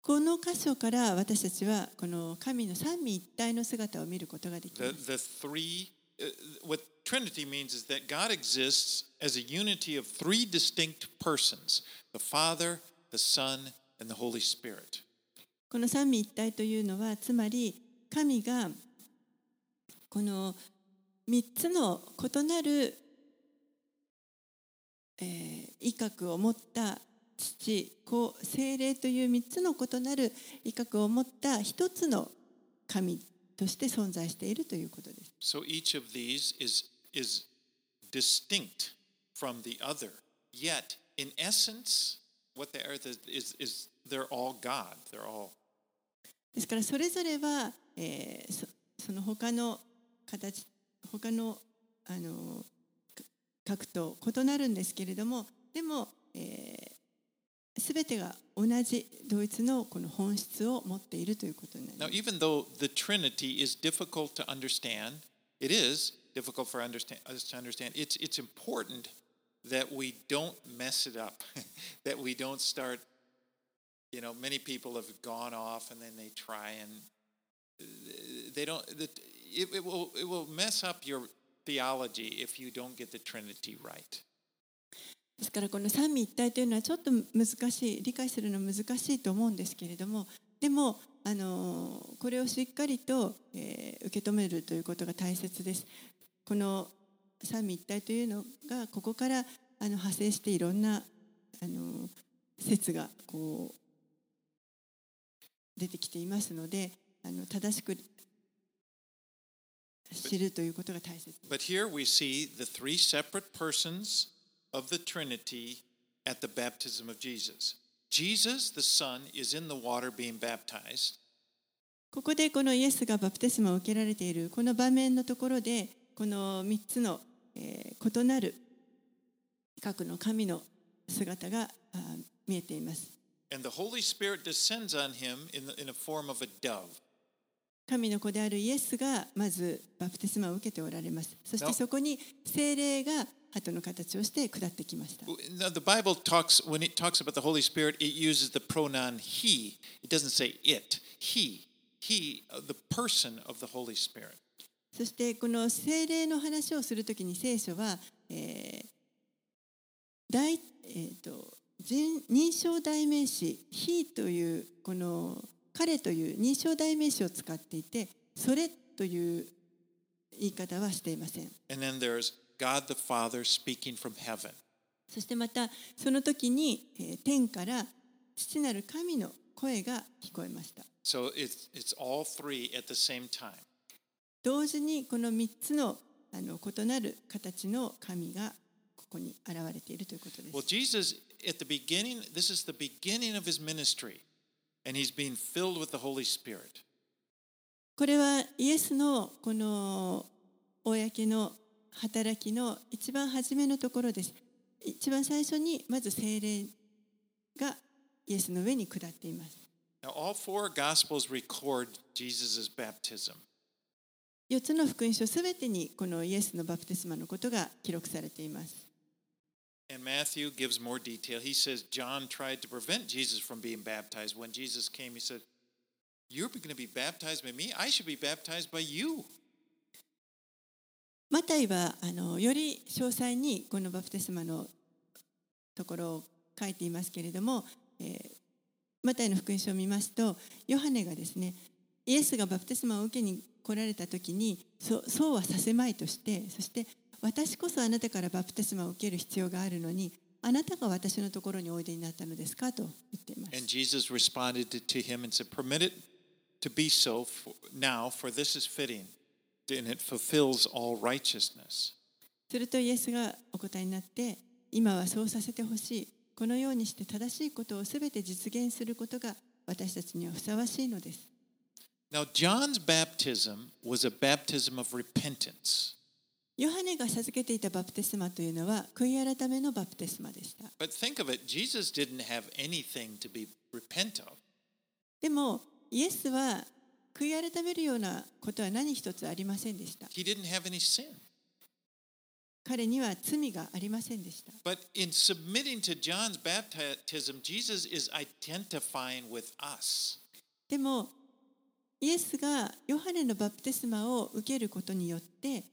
この箇所から私たちはこの神の三位一体の姿を見ることができま The, す。the three, uh, what Trinity means is that God exists as a unity of three distinct persons the Father, the Son, and the Holy Spirit. この三位一体というのはつまり神がこの三つの異なる、えー威嚇を持った父子精霊という三つの異なる威嚇を持った一つの神として存在しているということです。So each of these is, is distinct from the other. Yet, in essence, what they are is, is they're all God. They're all ですからそれぞれは、えーそその他の形他のあのか核と異なるんですけれどもでも、えー、全てが同じ同一のこの本質を持っているということになりま Now, す。 even though the Trinity is difficult to understand, it is difficult for understand, us to understand. It's, it's important that we don't mess it up, (laughs) that we don't start, you know, many people have gone off and then they try and uh, they don't, the- it, it, will, it will mess up your theology if you don't get the Trinity right. ですからこの三位一体というのはちょっと難しい理解するの難しいと思うんですけれどもでもあのこれをしっかりと、えー受け止めるということが大切です。この三位一体というのがここからあの派生していろんなあの説がこう出てきていますのであの正しく知るということが大切。But here we see the three separate persons of the Trinity at the baptism of Jesus. Jesus, the Son, is in the water being baptized. ここでこのイエスがバプテスマを受けられているこの場面のところでこの3つの、えー異なる核の神の姿があ見えています。And the Holy Spirit descends on him in, the, in a form of a dove. 神の子であるイエスがまずバプテスマを受けておられます。そしてなそこに精霊が鳩の形をして下ってきました。Now, the Bible talks, when it talks about the Holy Spirit, it uses the pronoun he. It doesn't say it. He. He, uh, the person of the Holy Spirit. そしてこの精霊の話をするときに聖書は、えー大えーと人認証代名詞「he」というこの「彼」という認証代名詞を使っていて「それ」という言い方はしていません。And then there's God the Father speaking from heaven. そしてまたその時に、えー天から父なる神の声が聞こえました。So it's, it's all three at the same time. 同時にこの3つのあの異なる形の神がここに現れているということです。Well, Jesus, at the beginning, this is the beginning of his ministry, and he's being filled with the Holy Spirit. これはイエスのこの公の働きの一番初めのところです。一番最初にまず聖霊がイエスの上に下っています。Now, all four Gospels record Jesus' baptism. 4つの福音書すべてにこのイエスのバプテスマのことが記録されています。And Matthew gives more detail. He says John tried to prevent Jesus from being baptized. When Jesus came, he said, You're going to be baptized by me? I should be baptized by you. マタイはあのより詳細にこのバプテスマのところを書いていますけれども、えーマタイの福音書を見ますとヨハネがですねイエスがバプテスマを受けに来られた時にそそうはさせまいとしてそして私こそあなたからバプテスマを受ける必要があるのにあなたが私のところにおいでになったのですかと言っています And Jesus responded to, him and said, Permit it to be so for, now, for this is fitting, and it fulfills all righteousness. するとイエスがお答えになって今はそうさせてほしいこのようにして正しいことをすべて実現することが私たちにはふさわしいのです Now, John's baptism was a baptism of repentance. ヨハネが授けていたバプテスマというのは、悔い改めのバプテスマでした。でも、イエスは悔い改めるようなことは何一つありませんでした。彼には罪がありませんでした。でも、イエスがヨハネのバプテスマを受けることによって、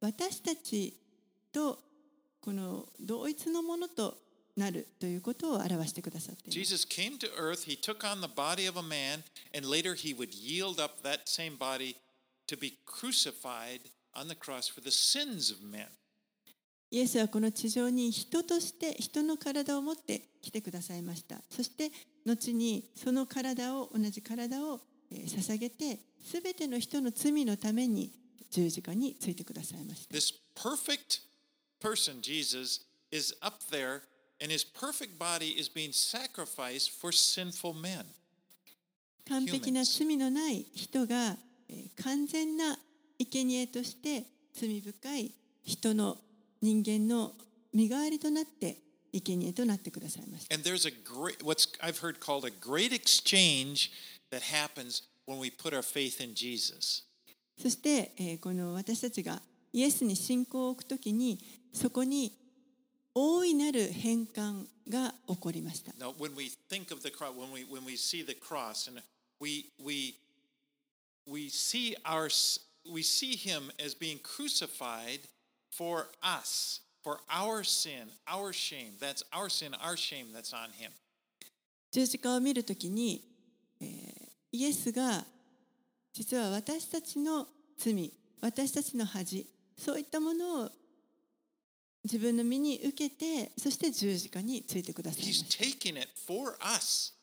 私たちとこの同一のものとなるということを表してくださって。イエスはこの地上に人として人の体を持って来てくださいました。そして、後にその体を同じ体を捧げて、すべての人の罪のために十字架についてくださいました。This perfect person, Jesus, is up there, and his perfect body is being sacrificed for sinful men. 完璧な罪のない人がえー完全な生贄として罪深い人の人間の身代わりとなって生贄となってくださいました。And there's a great, what's I've heard called a great exchange that happens when we put our faith in Jesus. そして、えーこの私たちがイエスに信仰を置くときにそこに大いなる変換が起こりました。Now, when we think of the cross, when we when we see the cross, and we we we see our we see him as being crucified for us, for our sin, our shame. That's our sin, our shame. That's on him. 十字架を見るときに、えーイエスが実は私たちの罪私たちの恥そういったものを自分の身に受けてそして十字架についてくださいま He's した。Taking it for us,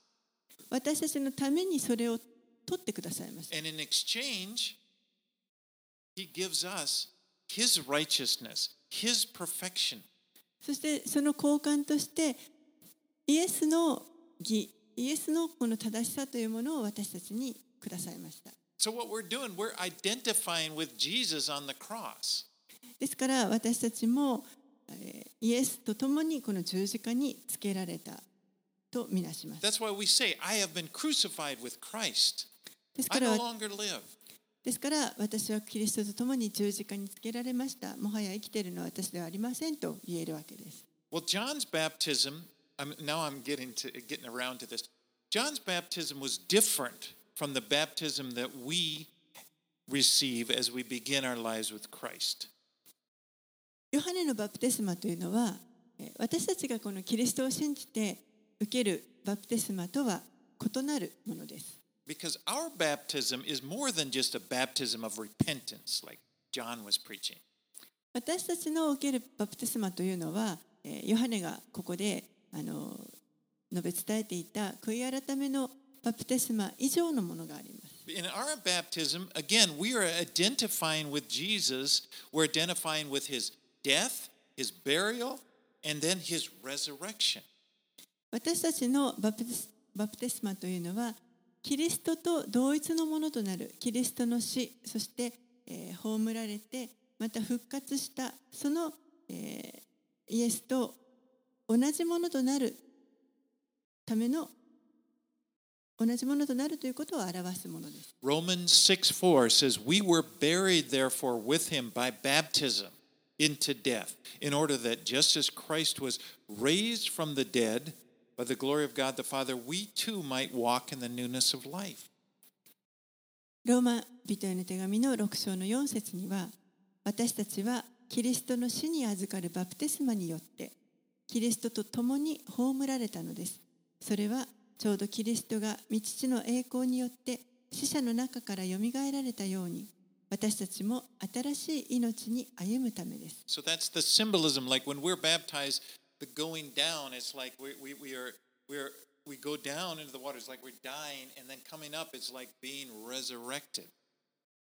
私たちのためにそれを取ってくださいました。And in exchange, he gives us his righteousness, his perfection. そしてその交換としてイエスの義イエスのこの正しさというものを私たちにくださいました So what we're doing, we're identifying with Jesus on the cross. ですから私たちもえーイエスと共にこの十字架につけられたとみなします。 That's why we say, I have been crucified with Christ. ですか I ら no longer live. ですから私はキリストと共に十字架につけられました。もはや生きているのは私ではありませんと言えるわけです。 Well, John's baptism, I'm, now I'm getting to getting around to this. John's baptism was different from the baptism that we receive as we begin our lives with Christ. ヨハネのバプテスマというのはえー私たちがこのキリストを信じて受けるバプテスマとは異なるものです。Because our baptism is more than just a baptism of repentance, like John was preaching. 私たちの受けるバプテスマというのは、えーヨハネがここであの述べ伝えていた悔い改めのバプテスマ以上のものがあります。In our baptism, again, we are identifying with Jesus. We're identifying with his death, his burial, and then his resurrection. 私たちのバプテスバプテスマというのはキリストと同一のものとなるキリストの死そして、えー葬られてまた復活したその、えーイエスと同じものとなるための同じものとなるということを表すものです。Romans 6 4 says, We were buried, therefore, with him by baptism into death, in order that just as Christ was raised from the dead by the glory of God the Father, we too might walk in the newness of life. ローマ人への手紙の6章の4節には私たちはキリストの死に預かるバプテスマによってキリストと共に葬られたのです。それはちょうどキリストが御父の栄光によって死者の中からよみがえられたように私たちも新しい命に歩むためです。So that's the symbolism. Like when we're baptized, the going down, it's like we, we, we are we're we go down into the water, it's like we're dying, and then coming up, it's like being resurrected.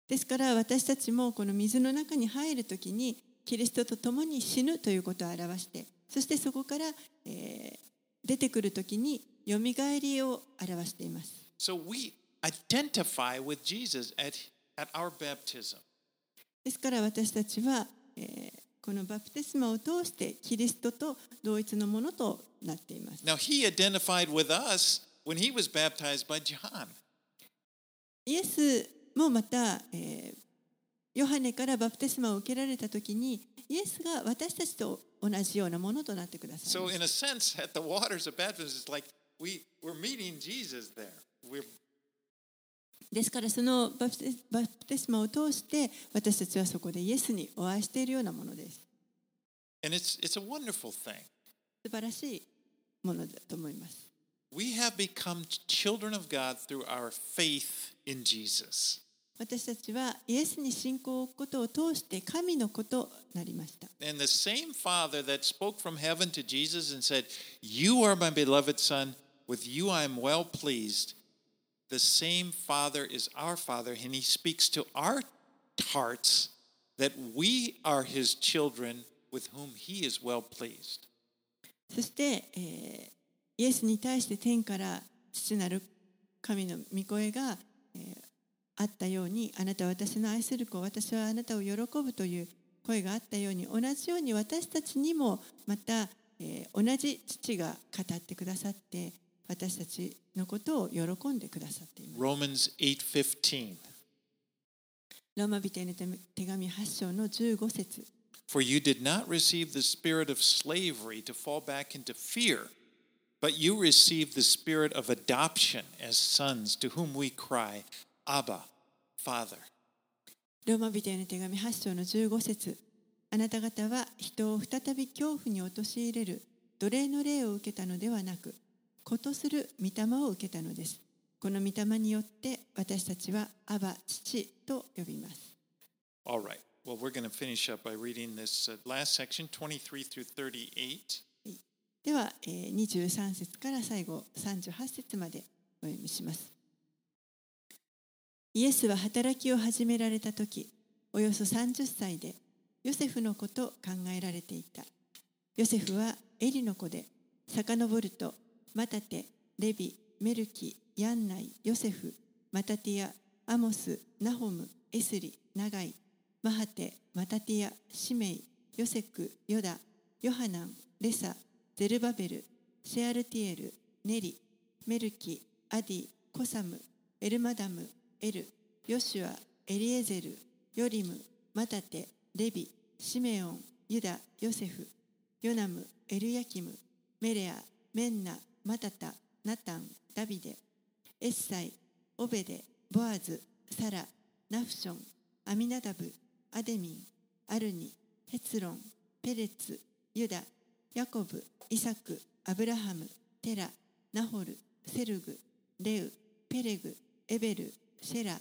ですから私たちもこの水の中に入るときにキリストと共に死ぬということを表してそしてそこから、えー出てくるときによみがえりを表しています。So we identify with Jesus at, at our baptism. ですから私たちは、えーこのバプテスマを通してキリストと同一のものとなっています。Now, he identified with us when he was baptized by John. イエスもまた、えーヨハネからバプテスマを受けられたときにイエスが私たちと同じようなものとなってください So, in a sense, at the waters of baptism, it's like we, we're meeting Jesus there. We're, ですからそのバプテバプテスマを通して私たちはそこでイエスにお会いしているようなものです。 and it's, it's a wonderful thing. 素晴らしいものだと思います。 We have become children of God through our faith in Jesus. 私たちはイエスに信仰を置くことを通して神の子となりました。 And the same Father that spoke from heaven to Jesus and said, You are my beloved Son, with you I am well pleased. The same Father is our Father, and He speaks to our hearts that we are His children with whom He is well pleased. そして、えーイエスに対して天から父なる神の御声が、えーあったようにあなたは私の愛する子私はあなたを喜ぶという声があったように同じように私たちにもまた、えー同じ父が語ってくださって私たちのことを喜んでくださっています。Romans 8:15. ローマ人への手紙8章の15節 For you did not receive the spirit of slavery to fall back into fear, but you received the spirit of adoption as sons to whom we cry, Abba, Father. ローマ人への手紙8章の15節あなた方は人を再び恐怖に陥れる奴隷の霊を受けたのではなく子とする御霊を受けたのです。この御霊によって私たちはアバ父と呼びます。All right. Well, we're going to finish up by reading this uh, last section, 23 through 38. では、えー23節から最後38節までお読みします。イエスは働きを始められた時およそ30歳でヨセフの子と考えられていた。ヨセフはエリの子で遡るとマタテレビメルキヤンナイヨセフマタティアアモスナホムエスリナガイマハテマタティアシメイヨセクヨダヨハナンレサゼルバベルシェアルティエルネリメルキアディコサムエルマダムエルヨシュアエリエゼルヨリムマタテレビシメオンユダヨセフヨナムエルヤキムメレアメンナマタタナタンダビデエッサイオベデボアズサラナフションアミナダブアデミンアルニヘツロンペレツユダヤコブイサクアブラハムテラナホルセルグレウペレグエベルシェラ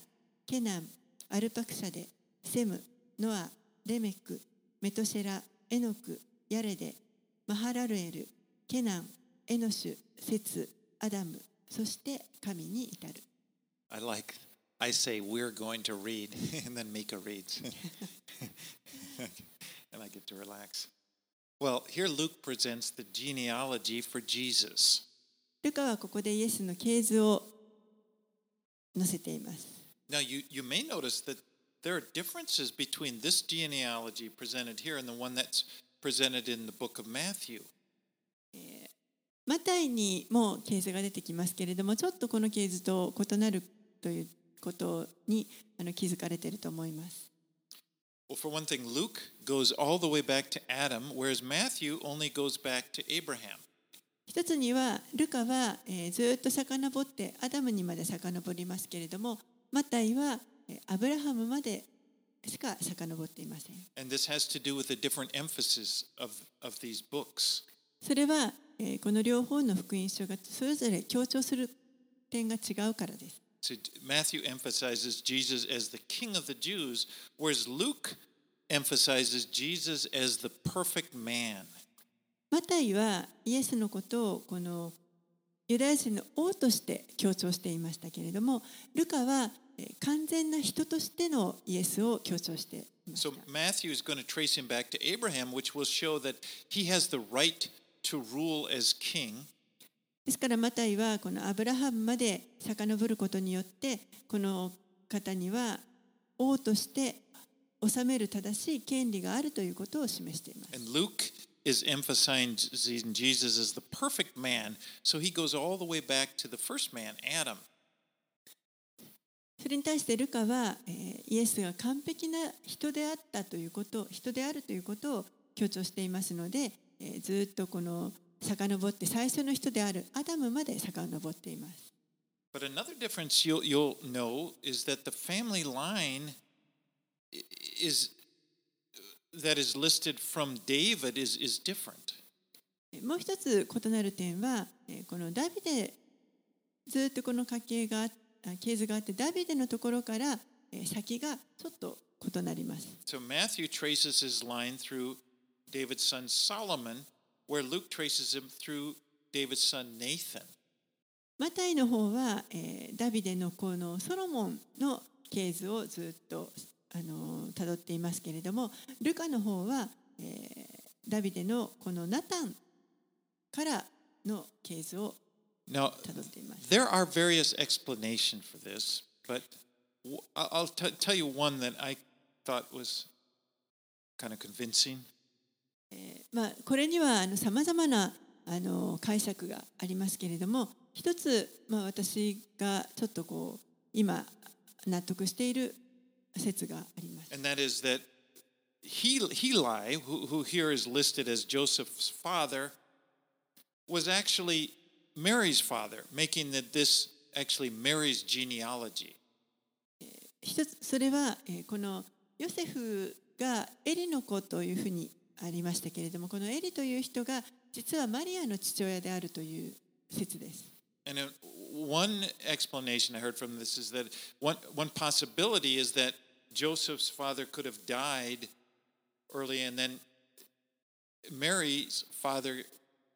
ケナンアルパクシャデセムノアレメクメトシェラエノクヤレデマハラルエルケナンエノシュセツアダムそして神に至る I like, I say, we're going to read, (laughs) and then Mika reads. (laughs) and I get to relax. Well, here Luke presents the genealogy for Jesus. ルカはここでイエスの系図を載せています Now, you, you may notice that there are differences between this genealogy presented here and the one that's presented in the book of Matthew. マタイにもケースが出てきますけれどもちょっとこのケースと異なるということにあの気づかれていると思います。Well, for one thing, Luke goes all the way back to Adam, whereas 一つにはルカは、え、ずっと遡ってアダムにまで遡りますけれどもマタイは、え、アブラハムまでしか遡っていません。それはこの両方の福音書がそれぞれ強調する点が違うからです。マタイはイエスを王と。ークはイエスを完璧な人マタイはイエスのことをこのユダヤ人の王として強調していましたけれども、ルカは完全な人としてのイエスを強調していました。So ンは rule as king. ですからマタイはこのアブラハムまで遡ることによってこの方には王として治める正しい権利があるということを示しています。And Luke is emphasizing Jesus as the perfect man. So he goes all the way back to the first man, Adam. それに対してルカは、えーイエスが完璧な人であったということ人であるということを強調していますので、えーずっとこの遡って最初の人であるアダムまで遡っています。But another difference you'll, you'll know is that the family line is that is listed from David is, is different. もう一つ異なる点は、えーこのダビデずっとこの家系が系図があってダビデのところから、えー先がちょっと異なります。So Matthew traces his line through David's son Solomon, where Luke traces him through David's son Nathan. マタイの方は、えーダビデのこのソロモンの系図をずっとあのー辿っていますけれどもルカの方は、えーダビデのこのナタンからの系図を Now, 辿っています。there are various explanations for this, but I'll tell you one that I thought was kind of convincing. まあ、これにはさまざまなあの解釈がありますけれども一つ、まあ、私がちょっとこう今納得している説があります。And that is that Hel- Heli, who, who here is listed as Joseph's father, was actually Mary's father, making that this actually Mary's genealogy. 一つそれは、えーこのヨセフがエリの子というふうにありましたけれどもこのエリという人が実はマリアの父親であるという説です。And uh, one explanation I heard from this is that one, one possibility is that Joseph's father could have died early, and then Mary's father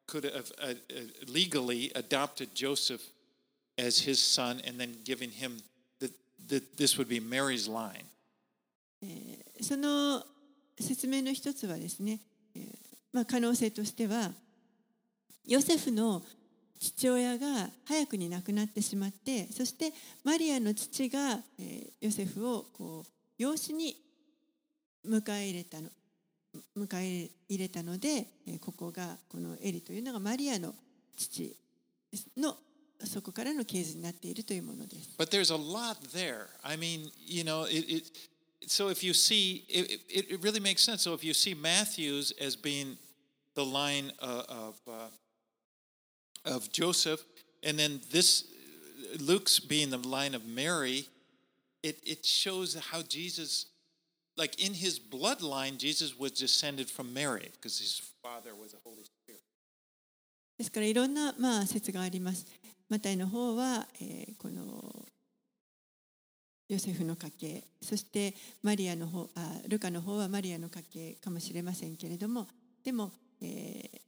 could have uh, uh, legally adopted Joseph as his son and then given him that that this would be Mary's line. その説明の一つはですね、まあ、可能性としてはヨセフの父親が早くに亡くなってしまってそしてマリアの父が、ヨセフをこう養子に迎え入れたの迎え入れたので、ここがこのエリというのがマリアの父のそこからの系図になっているというものです。But there's a lot there. I mean, you know, it. it so if you see, it, it, it really makes sense. So if you see Matthew's as being the line uh, of uh, of Joseph, and then this Luke's being the line of Mary, it it shows how Jesus, like in his bloodline, Jesus was descended from Mary because his father was a Holy Spirit. ですからいろんな、まあ、説があります。マタイの方は、えーこの ヨセフの家系そしてマリアの方あルカの方はマリアの家系かもしれませんけれどもでも、えー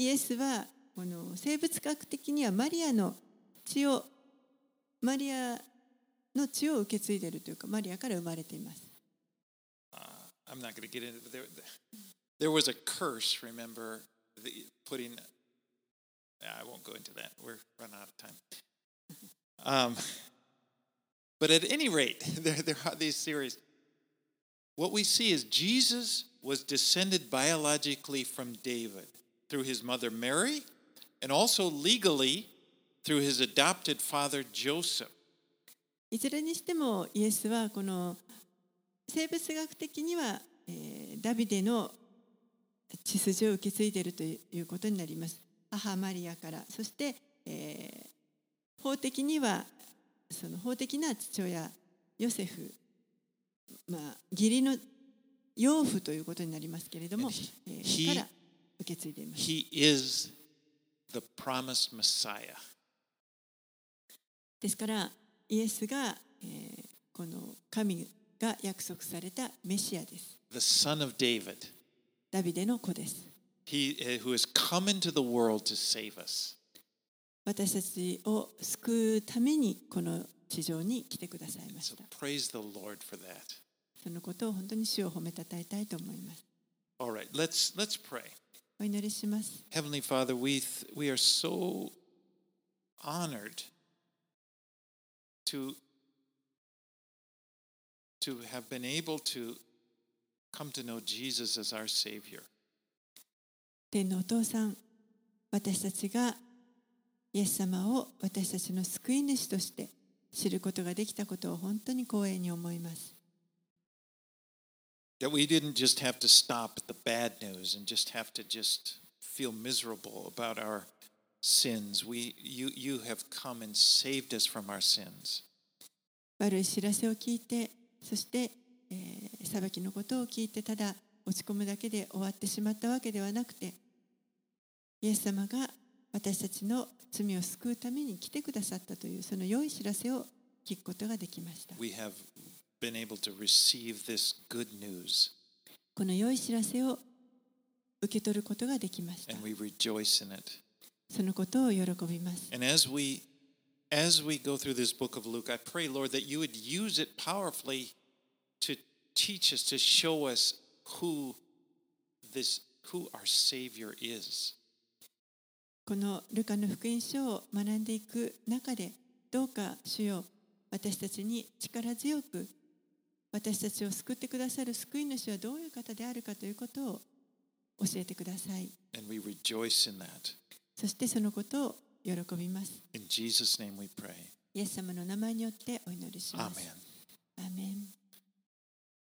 イエスはこの生物学的にはマリアの血をマリアの血を受け継いでいるというかマリアから生まれています。Uh, I'm not going to get into it. There, there was a curse, remember, the, putting. I won't go into that. We're running out of time. Um, but at any rate, (laughs) there, there are these theories. What we see is Jesus was descended biologically from David through his mother Mary, and also legally through his adopted father Joseph. いずれにしてもイエスはこの生物学的には、えーダビデの血筋を受け継いでいるということになります。母マリアからそして、えー法的には その法的な父親ヨセフ、まあ、義理の養父ということになりますけれども、えーから受け継いでいます。He is the promised Messiah. ですからイエスが、えーこの神が約束されたメシアです。the son of David, ダビデの子です。he uh, who has come into the world to save us. 私たちを救うためにこの地上に来てくださいまし So た。that. そのことを本当に主を褒めたたえたいと思います。All right, let's let's pray. お祈りします。Heavenly Father, we we are so honored to to have been able to come to know Jesus as our Savior. 天のお父さん、私たちがイエス様を私たちの救い主として知ることができたことを本当に光栄に思います。That we didn't just have to stop at the bad news and just have to just feel miserable about our sins. We you you have come and saved us from our sins. 悪い知らせを聞いて、そして、えー裁きのことを聞いて、ただ落ち込むだけで終わってしまったわけではなくて、イエス様が私たちの罪を救うために来てくださったという、その良い知らせを聞くことができました。We have been able to receive this good news この良い知らせを受け取ることができました and。we rejoice in it. そのことを喜びます。And as we as we go through this book of Luke, I pray, Lord, that you would use it powerfully to teach us, to show us who this who our Savior is. このルカの福音書を学んでいく中でどうか主よ私たちに力強く私たちを救ってくださる救い主はどういう方であるかということを教えてください And we rejoice in that. そしてそのことを喜びます.イエス様の名前によってお祈りします.アーメン